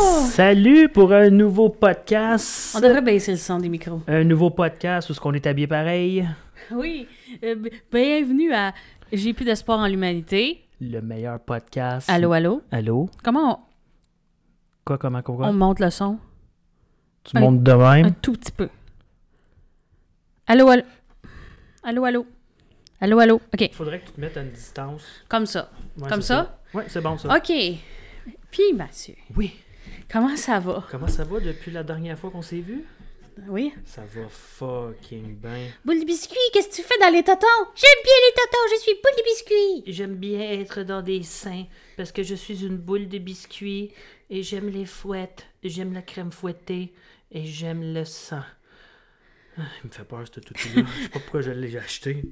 Salut pour un nouveau podcast. On devrait baisser le son des micros. Un nouveau podcast où ce qu'on est habillé pareil. Oui. euh, b- bienvenue à J'ai plus d'espoir en l'humanité. Le meilleur podcast. Allô, allô? Allô? Comment Quoi, comment, on, quoi? on monte le son? Tu montes de même? Un tout petit peu. Allô, allô? Allô, allô? Allô, allô? OK, Faudrait que tu te mettes à une distance. comme ça. Comme ça? Ouais, c'est bon ça. OK. Puis, Mathieu, Oui. Comment ça va? Comment ça va depuis la dernière fois qu'on s'est vu? Oui? Ça va fucking bien. Boule de biscuit, qu'est-ce que tu fais dans les totons? J'aime bien les totons, je suis boule de biscuit. J'aime bien être dans des seins parce que je suis une boule de biscuits et j'aime les fouettes, j'aime la crème fouettée et j'aime le sang. Ah, il me fait peur ce toutou-là. Je sais pas pourquoi je l'ai acheté.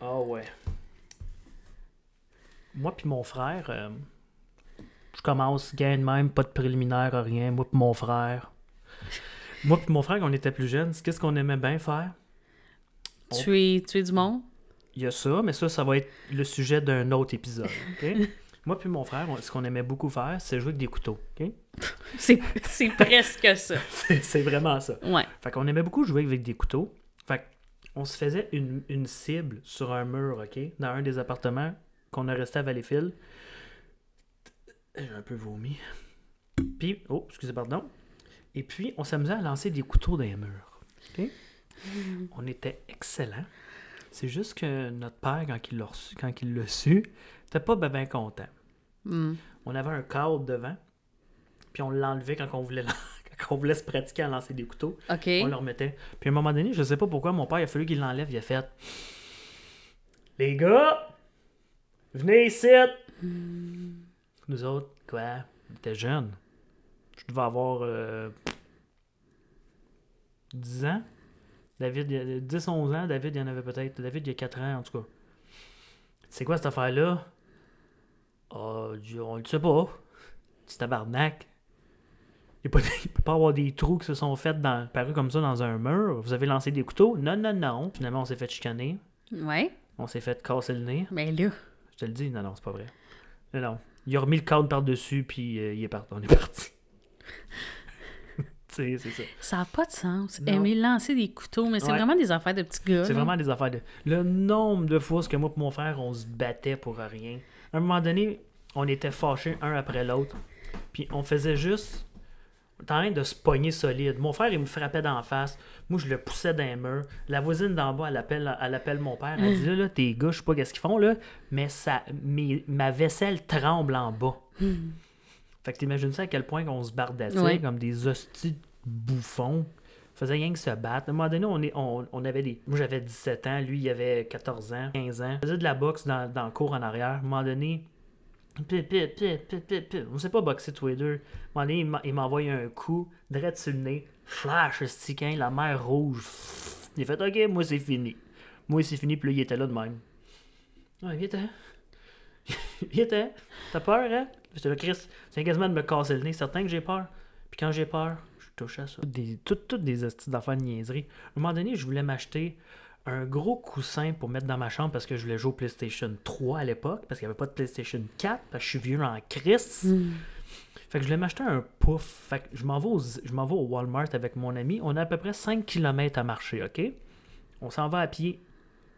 Ah ouais. Moi puis mon frère, euh, je commence gain de même, pas de préliminaire, rien. Moi puis mon frère. Moi puis mon frère, quand on était plus jeunes, qu'est-ce qu'on aimait bien faire? On- Tu es, tu es du monde? Il y a ça, mais ça, ça va être le sujet d'un autre épisode. Moi puis mon frère, on- ce qu'on aimait beaucoup faire, c'est jouer avec des couteaux. ok? C'est presque ça. C'est c'est vraiment ça. Ouais. Fait qu'on aimait beaucoup jouer avec des couteaux. Fait qu'on se faisait une, une cible sur un mur, OK? Dans un des appartements qu'on a resté à Valleyfield. J'ai un peu vomi. Puis, oh, excusez, pardon. Et puis, on s'amusait à lancer des couteaux dans les murs. OK? On était excellents. C'est juste que notre père, quand il l'a reçu, quand il l'a su, était pas bien ben content. Hmm. On avait un cadre devant, puis on l'enlevait quand on voulait, quand on voulait se pratiquer à lancer des couteaux. OK. On le remettait. Puis à un moment donné, je sais pas pourquoi, mon père, il a fallu qu'il l'enlève. Il a fait Les gars, venez ici. Nous autres, quoi? On était jeunes. Je devais avoir euh, 10 ans. David, il y a 10, 11 ans. David, il y en avait peut-être. David, il y a 4 ans, en tout cas. C'est quoi cette affaire-là? Ah, Dieu, on le sait pas. C'est tabarnak. Il ne peut pas avoir des trous qui se sont faits dans, parus comme ça dans un mur. Vous avez lancé des couteaux? Non, non, non. Finalement, on s'est fait chicaner. Ouais. On s'est fait casser le nez. Mais là, Je te le dis, non, non, c'est pas vrai. Non, non. Il a remis le cadre par-dessus, puis euh, il est parti. On est parti. tu sais, c'est ça. ça n'a pas de sens. Non. Aimer lancer des couteaux, mais c'est Ouais. vraiment des affaires de petits gars. C'est vraiment des affaires de. Le nombre de fois que moi et mon frère, on se battait pour rien. À un moment donné, on était fâchés un après l'autre. Puis on faisait juste. En train de se pogner solide. Mon frère, il me frappait d'en face. Moi, je le poussais les murs. La voisine d'en bas, elle appelle, elle appelle mon père. Elle dit là, là, tes gars, je sais pas qu'est-ce qu'ils font, là, mais ça, mes- ma vaisselle tremble en bas. Fait que t'imagines ça à quel point qu'on se bardassait Ouais. comme des hosties de bouffons. faisait rien que se battre. À un moment donné, on, est, on, on avait des. Moi, j'avais 17 ans, lui, il avait 14 ans, 15 ans. On faisait de la boxe dans, dans le cours en arrière. À un moment donné, on sait pas boxer tous les deux. Il il m'envoie un coup, direct sur le nez, flash, stickant, la mer rouge. Il fait OK, moi, c'est fini. Moi, c'est fini, puis là, il était là de même. Ouais, viens Viens T'as peur, hein? J'étais là, Chris, c'est quasiment de me casser le nez. Certain que j'ai peur. Puis quand j'ai peur, je touche à ça. Des, toutes, toutes des astuces d'affaires de niaiserie. À un moment donné, je voulais m'acheter un gros coussin pour mettre dans ma chambre parce que je voulais jouer au PlayStation 3 à l'époque, parce qu'il n'y avait pas de PlayStation 4, parce que je suis vieux en Chris. Hmm. Fait que je voulais m'acheter un pouf. Fait que je m'en vais, au- je m'en vais au Walmart avec mon ami. On a à peu près 5 km à marcher, OK? On s'en va à pied.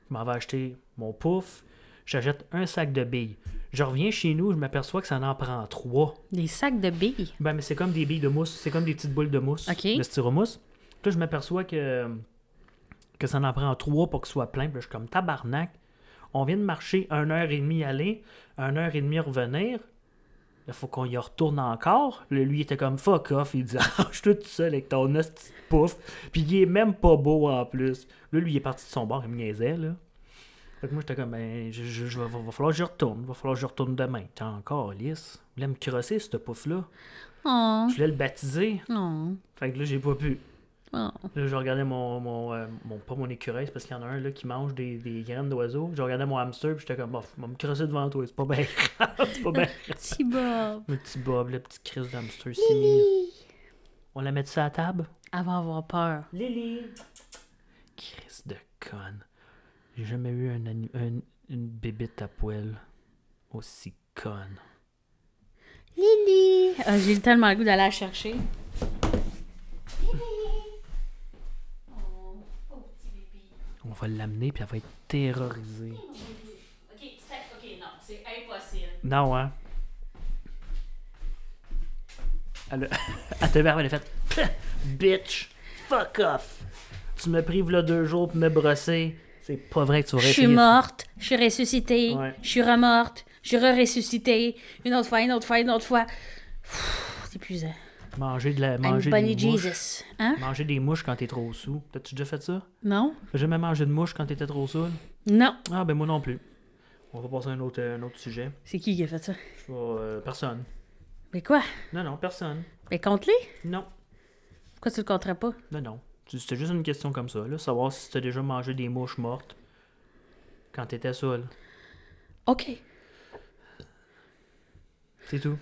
Je m'en vais acheter mon pouf. J'achète un sac de billes. Je reviens chez nous, je m'aperçois que ça en prend trois. Des sacs de billes? Ben, mais c'est comme des billes de mousse. C'est comme des petites boules de mousse. OK. De styromousse. Puis Là, je m'aperçois que, que ça en prend trois pour ce soit plein. Puis là, je suis comme tabarnak. On vient de marcher une heure et demie aller, une heure et demie revenir. Il faut qu'on y retourne encore. Là, lui, il était comme fuck off. Il dit Ah, je suis tout seul avec ton hostie pouf. Puis il est même pas beau en plus. Là, lui, il est parti de son bord. Il me niaisait, là. Fait que moi, j'étais comme, ben, je, je, je- va, va falloir que je retourne. Va falloir que je retourne demain. T'es encore lisse. Il voulait me crosser, ce pouf-là. Oh, Je voulais le baptiser. non. Fait que là, j'ai pas pu. Oh. Là, je regardais mon, mon, euh, mon- pas mon écureuil, c'est parce qu'il y en a un là qui mange des, des graines d'oiseaux. Je regardais mon hamster, puis j'étais comme, bof, va me crosser devant toi, c'est pas bien c'est pas bien. Petit Bob. Le petit Bob, le petit Chris d'hamster, mignon. On la met ça à la table? Va avoir peur. Lily! Chris de conne. J'ai jamais eu un, un- une bébite à poil aussi conne. Lily! Ah, J'ai tellement le goût d'aller la chercher. On va l'amener, puis elle va être terrorisée. Ok, ok, non, c'est impossible. Non, hein? Elle, a- elle te verra, elle a fait Bitch! Fuck off! Tu me prives là deux jours pour me brosser. C'est pas vrai que tu vas Je suis morte, je suis ressuscitée, Ouais. je suis remorte, je suis re-ressuscitée, une autre fois, une autre fois, une autre fois. C'est épuisant. Manger, de la, manger des mouches. Hein? Manger des mouches quand t'es trop sous. T'as-tu déjà fait ça? Non? T'as jamais mangé de mouches quand t'étais trop saoul? Non. Ah, ben moi non plus. On va passer à un autre, un autre sujet. C'est qui qui a fait ça? Euh, personne. Mais quoi? Non, non, personne. Mais compte-les? Non, Pourquoi tu le compterais pas? non, non. C'était juste une question comme ça, là. Savoir si t'as déjà mangé des mouches mortes quand t'étais saoul. Ok. C'est tout.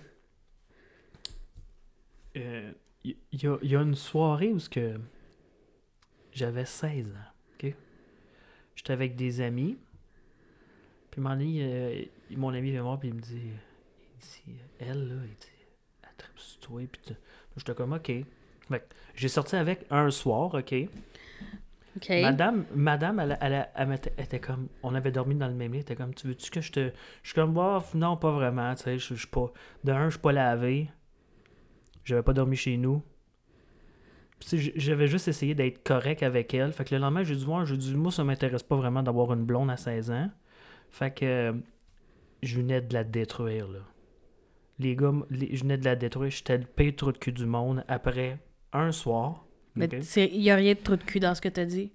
Il y, a- y a une soirée où ce que j'avais 16 ans, ok? J'étais avec des amis. Puis moment donné, euh, mon ami vient me voir puis il me dit, il dit, elle là, il dit, elle tripe sur toi. Puis j'étais comme, ok. J'ai sorti avec un soir, ok? Madame, madame, elle, elle, elle m'était- elle était comme, on avait dormi dans le même lit, elle était comme, tu veux-tu que je te, je suis comme, bof, non, pas vraiment, tu sais, je je suis pas, de un, je suis pas lavé, j'avais pas dormi chez nous, tu j'avais juste essayé d'être correct avec elle, fait que le lendemain, j'ai dû voir, j'ai dit, moi, ça m'intéresse pas vraiment d'avoir une blonde à 16 ans, fait que, euh, je venais de la détruire, là. Les gars, les- je venais de la détruire, j'étais le pire trou de cul du monde après un soir, Mais il n'y a rien de trop de cul dans ce que t'as dit?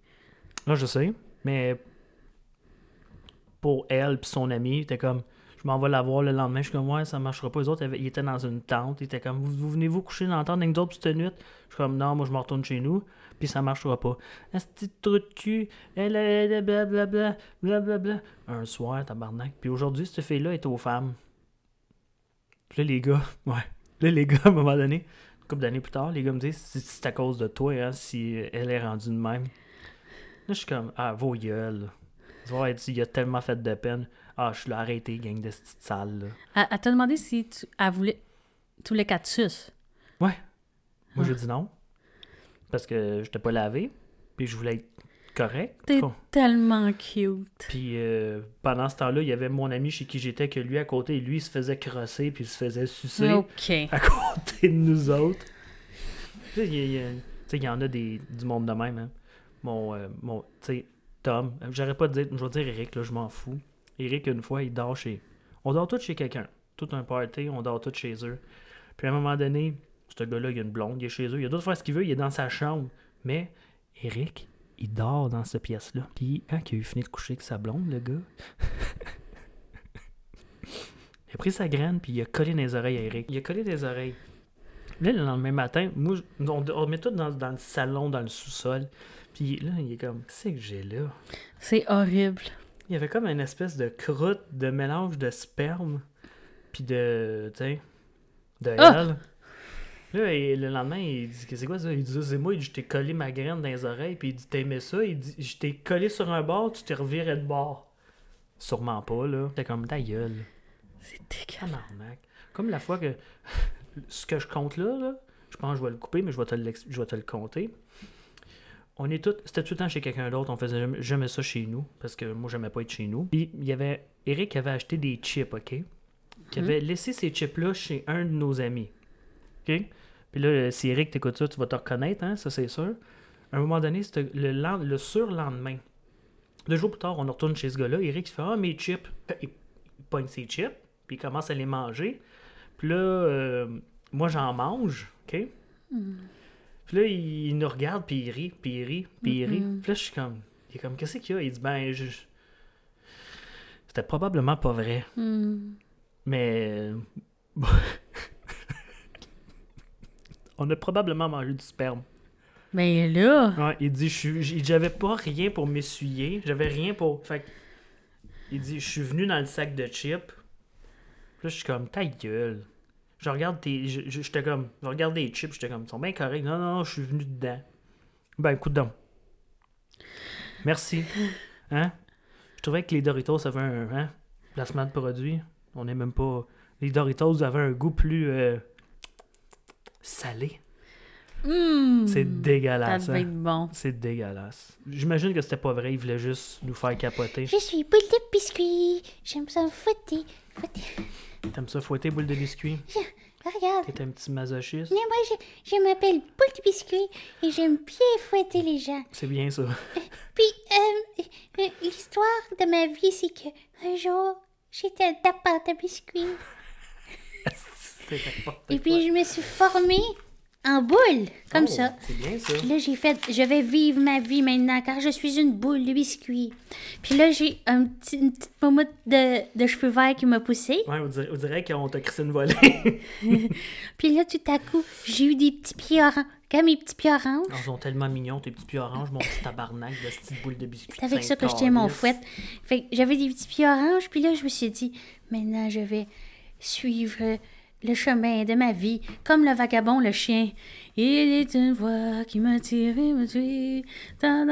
Non, je sais, mais pour elle puis son ami, était comme je m'en vais la voir le lendemain, je suis comme ouais, ça marchera pas. Les autres, ils étaient dans une tente, ils étaient comme vous, vous venez vous coucher dans la tente avec nous autres cette nuit? Je suis comme non, moi je me retourne chez nous, puis ça marchera pas. Un petit trou de cul, blablabla, blablabla. Un soir, tabarnak. Puis aujourd'hui, cette fille-là est aux femmes. Puis là, les gars, ouais. Là, les gars, à un moment donné, une couple d'années plus tard, les gars me disent c'est- à cause de toi, hein, si elle est rendue de même. Là, je suis comme, ah, vos gueules. Il a tellement fait de peine. Ah, je l'ai arrêté, gang de cette salle, là. Elle, elle t'a demandé si tu, elle voulait tous les quatre suces. Ouais. Moi, Ah. j'ai dit non. Parce que j'étais pas lavé. Puis je voulais être correct. T'es tellement cute. Puis euh, pendant ce temps-là, il y avait mon ami chez qui j'étais, que lui, à côté, lui, il se faisait crosser, puis il se faisait sucer Ok. à côté de nous autres. Tu sais, il y, en a des, du monde de même, hein. Mon, euh, mon tu sais, Tom, j'arrête pas de dire, je vais dire Eric, là, je m'en fous. Eric, une fois, il dort chez... On dort tous chez quelqu'un. Tout un party, on dort tous chez eux. Puis à un moment donné, ce gars-là, il a une blonde, il est chez eux, il a d'autres faire ce qu'il veut, il est dans sa chambre. Mais Eric, il dort dans cette pièce-là. Puis quand il a eu fini de coucher avec sa blonde, le gars, il a pris sa graine, puis il a collé dans les oreilles à Eric. Il a collé les oreilles. Là, le lendemain matin, moi, on, on met tout dans, dans le salon, dans le sous-sol. Puis là, il est comme, qu'est-ce que j'ai là? C'est horrible. Il y avait comme une espèce de croûte de mélange de sperme, puis de, tu sais, de Ah! Là, et le lendemain, il dit, c'est quoi ça? Il dit, c'est moi, je t'ai collé ma graine dans les oreilles, puis il dit, t'aimais ça? Il dit, je t'ai collé sur un bord, tu t'es reviré de bord. Sûrement pas, là. T'es comme ta gueule. C'est dégueulasse. Comme la fois que. Ce que je compte là, là, je pense que je vais le couper, mais je vais te, je vais te le compter. On est tous. C'était tout le temps chez quelqu'un d'autre. On faisait jamais, jamais ça chez nous. Parce que moi, j'aimais pas être chez nous. Puis il y avait. Eric avait acheté des chips, OK? Qui avait laissé ces chips-là chez un de nos amis. OK? Puis là, si Eric t'écoute ça, tu vas te reconnaître, hein? Ça, c'est sûr. À un moment donné, c'était le, len- le surlendemain. Deux jours plus tard, on retourne chez ce gars-là. Eric il fait Ah, mes chips. Il, il pogne ses chips, puis il commence à les manger. Puis là, euh, moi, j'en mange, OK? Puis là, il, nous regarde, puis il rit, puis il rit, puis il rit. Puis là, je suis comme, il est comme, qu'est-ce qu'il y a? Il dit, ben, je... C'était probablement pas vrai, Hmm. mais... On a probablement mangé du sperme. Mais là, Ouais, il dit, j'avais pas rien pour m'essuyer, j'avais rien pour... Fait il dit, je suis venu dans le sac de chips. Puis là, je suis comme, ta gueule. Je regarde tes... je- je- J'étais comme, je regarde les chips, j'étais comme, ils sont bien corrects. Non, non, non, je suis venu dedans. Ben, écoute donc. Merci. Hein? Je trouvais que les Doritos avaient un hein, placement de produit. On n'est même pas... Les Doritos avaient un goût plus euh, salé. Hum, C'est Ça dégueulasse. devait hein. être bon. C'est dégueulasse. J'imagine que c'était pas vrai, ils voulaient juste nous faire capoter. Je suis boule de biscuit. J'aime ça me fouetter. T'aimes ça fouetter, boule de biscuit? Regarde. T'es un petit masochiste? Mais moi, je, je m'appelle boule de biscuit et j'aime bien fouetter les gens. C'est bien ça. Puis, euh, euh, l'histoire de ma vie, c'est que un jour, j'étais un tapin de biscuits. Et puis, je me suis formée en boule, comme Oh, ça. C'est bien ça. Puis là, j'ai fait, je vais vivre ma vie maintenant car je suis une boule de biscuits. Puis là, j'ai un petit, une petite pomotte de, de cheveux verts qui m'a poussé. Ouais, on dirait, on dirait qu'on t'a crissé une volée. Puis là, tout à coup, j'ai eu des petits pieds oranges. Comme mes petits pieds oranges. Ils sont tellement mignons, tes petits pieds oranges, mon petit tabarnak de petite boule de biscuit. C'est avec ça que je tiens mon fouet. Fait que j'avais des petits pieds oranges, puis là, je me suis dit, maintenant, je vais suivre le chemin de ma vie, comme le vagabond le chien. Il est une voix qui me tire et me tue. Quand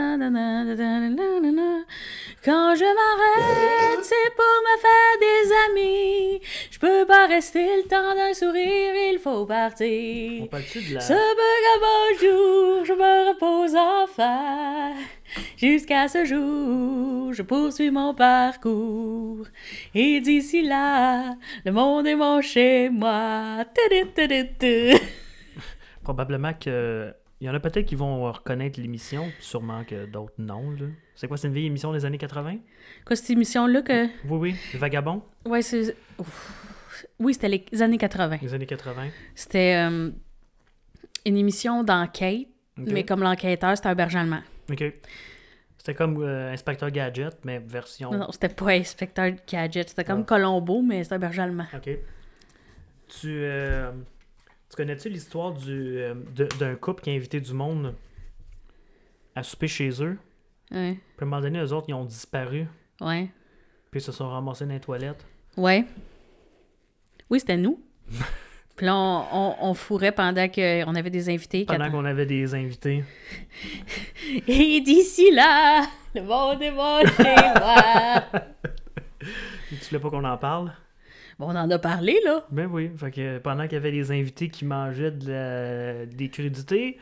je m'arrête, c'est pour me faire des amis. Je peux pas rester le temps d'un sourire, il faut partir. Ce vagabond jour, je me repose enfin. Jusqu'à ce jour, je poursuis mon parcours. Et d'ici là, le monde est mon chez moi. Probablement que... Il y en a peut-être qui vont reconnaître l'émission, sûrement que d'autres non, là. C'est quoi, c'est une vieille émission des années 80? Quoi, cette émission-là que. Oui, oui. Le Vagabond, Ouais, c'est. Ouf. Oui, c'était les années 80. des années 80. C'était euh, une émission d'enquête, mais comme l'enquêteur, c'était un berger allemand. OK. C'était comme euh, Inspecteur Gadget, mais version... Non, non, c'était pas Inspecteur Gadget, c'était comme Ah. Colombo, mais c'était un berger allemand. OK. Tu, euh, tu connais-tu l'histoire du, euh, de- d'un couple qui a invité du monde à souper chez eux? Ouais. Puis à un moment donné, eux autres, ils ont disparu. Ouais. Puis ils se sont ramassés dans les toilettes. Ouais. Oui, c'était nous. Puis là, on, on, on fourrait pendant qu'on avait des invités. Pendant qu'on avait des invités. Et d'ici là, le monde est mon chez moi. Tu voulais pas qu'on en parle? Bon, on en a parlé, là. Ben oui. Fait que pendant qu'il y avait des invités qui mangeaient de la- des crudités,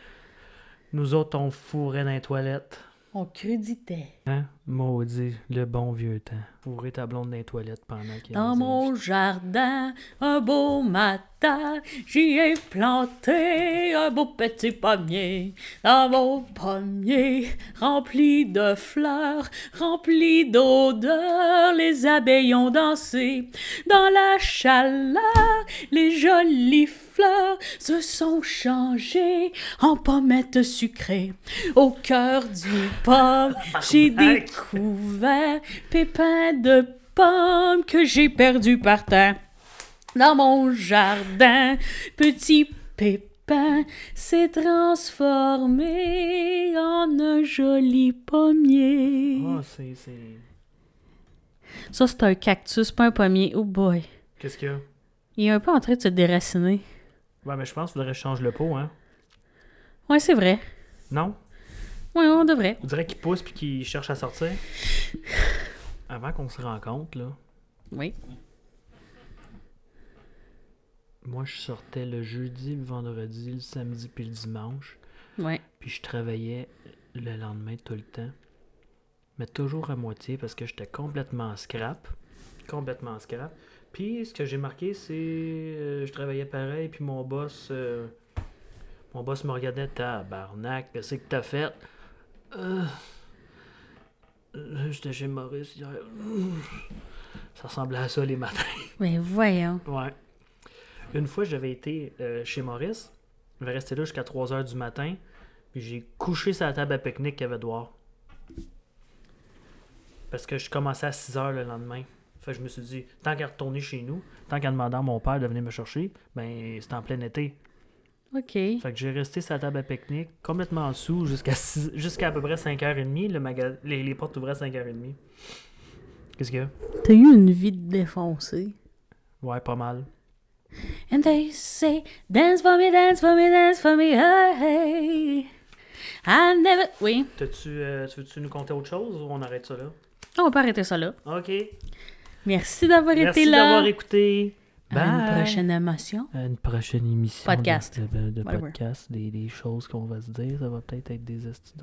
nous autres, on fourrait dans les toilettes. On créditait. Hein? Maudit, le bon vieux temps. Fourrer ta blonde dans les toilettes pendant qu'il y a Dans mon jardin, un beau matin, j'y ai planté un beau petit pommier. Dans mon pommier, rempli de fleurs, rempli d'odeurs, les abeilles ont dansé. Dans la chaleur, les jolies fleurs se sont changées en pommettes sucrées. Au cœur du pomme, j'ai. Découvert pépins de pommes que j'ai perdus par terre. Dans mon jardin, petit pépin s'est transformé en un joli pommier. Ah, c'est. c'est- Ça, c'est un cactus, pas un pommier. Oh boy. Qu'est-ce qu'il y a? Il est un peu en train de se déraciner. Ouais, mais je pense qu'il faudrait que je change le pot, hein? Ouais, c'est vrai. Non? Ouais, on devrait. On dirait qu'il pousse puis qu'il cherche à sortir. Avant qu'on se rencontre, là, Oui. moi, je sortais le jeudi, le vendredi, le samedi puis le dimanche. Ouais. Puis je travaillais le lendemain tout le temps. Mais toujours à moitié parce que j'étais complètement scrap. Complètement scrap. Puis ce que j'ai marqué, c'est. euh, je travaillais pareil, puis mon boss. euh, mon boss me regardait, tabarnak, qu'est-ce que t'as fait? Euh, euh, J'étais chez Maurice hier. Ça ressemblait à ça les matins. Mais voyons. Ouais. Une fois, j'avais été euh, chez Maurice. J'avais resté là jusqu'à 3 h du matin. Puis j'ai couché sur la table à pique-nique qu'il y avait dehors. Parce que je commençais à 6 h le lendemain. Fait que je me suis dit, tant qu'à retourner chez nous, tant qu'à demander à mon père de venir me chercher, ben c'était en plein été. OK. Fait que j'ai resté sur la table à pique-nique, complètement en dessous, jusqu'à jusqu'à à peu près 5h30. Le maga- les, les portes ouvraient à 5h30. Qu'est-ce qu'il y a? T'as eu une vie de défoncé. Ouais, pas mal. And they say, dance for me, dance for me, dance for me, hey. I never... Oui. T'as-tu, euh, tu veux-tu nous conter autre chose ou on arrête ça là? On peut arrêter ça là. OK. Merci d'avoir Merci été là. d'avoir écouté. À une prochaine émotion. À une prochaine émission. Podcast. De, de- de Whatever. podcast, des, des choses qu'on va se dire. Ça va peut-être être des astuces